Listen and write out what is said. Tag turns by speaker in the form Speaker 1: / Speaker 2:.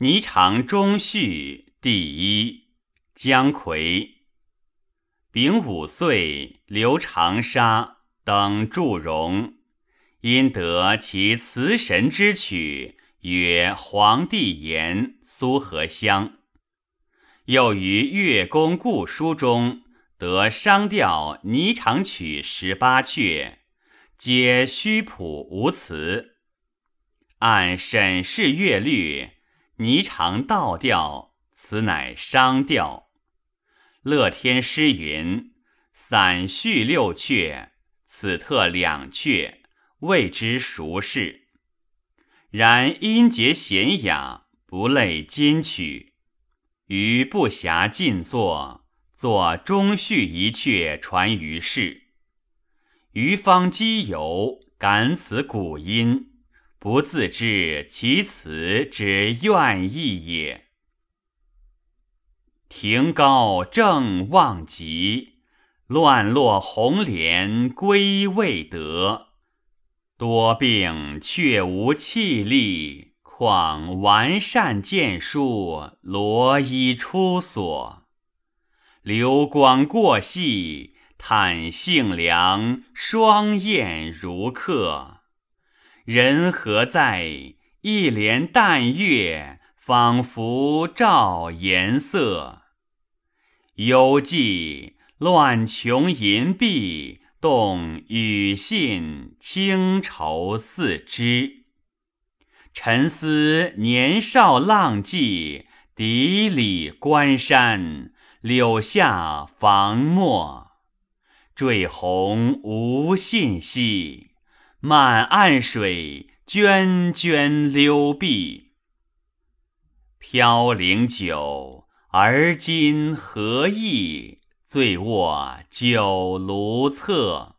Speaker 1: 霓裳中序第一，姜夔。丙午岁，留长沙，等祝融，因得其词神之曲，曰《黄帝言》苏和乡。又于乐公故书中得商调霓裳曲十八阙，皆虚谱无词。按沈氏乐律，霓裳倒调，此乃商调。乐天诗云：“散序六阙，此特两阙，谓之熟视。然音节娴雅，不类金曲。余不暇尽作，作中序一阙传于世。余方积游，感此古音，不自知其词之愿意也。”庭高正望极，乱落红莲归未得。多病却无气力，况完善见书，罗衣出所。流光过隙，叹性凉，双燕如客。人何在？一帘淡月，仿佛照颜色。犹记乱穷银碧，动羽信，轻愁似织。沉思年少浪迹，砥砺关山，柳下房墨。坠红无信息，满岸水，涓涓流碧。飘零久。而今何意？醉卧酒炉侧。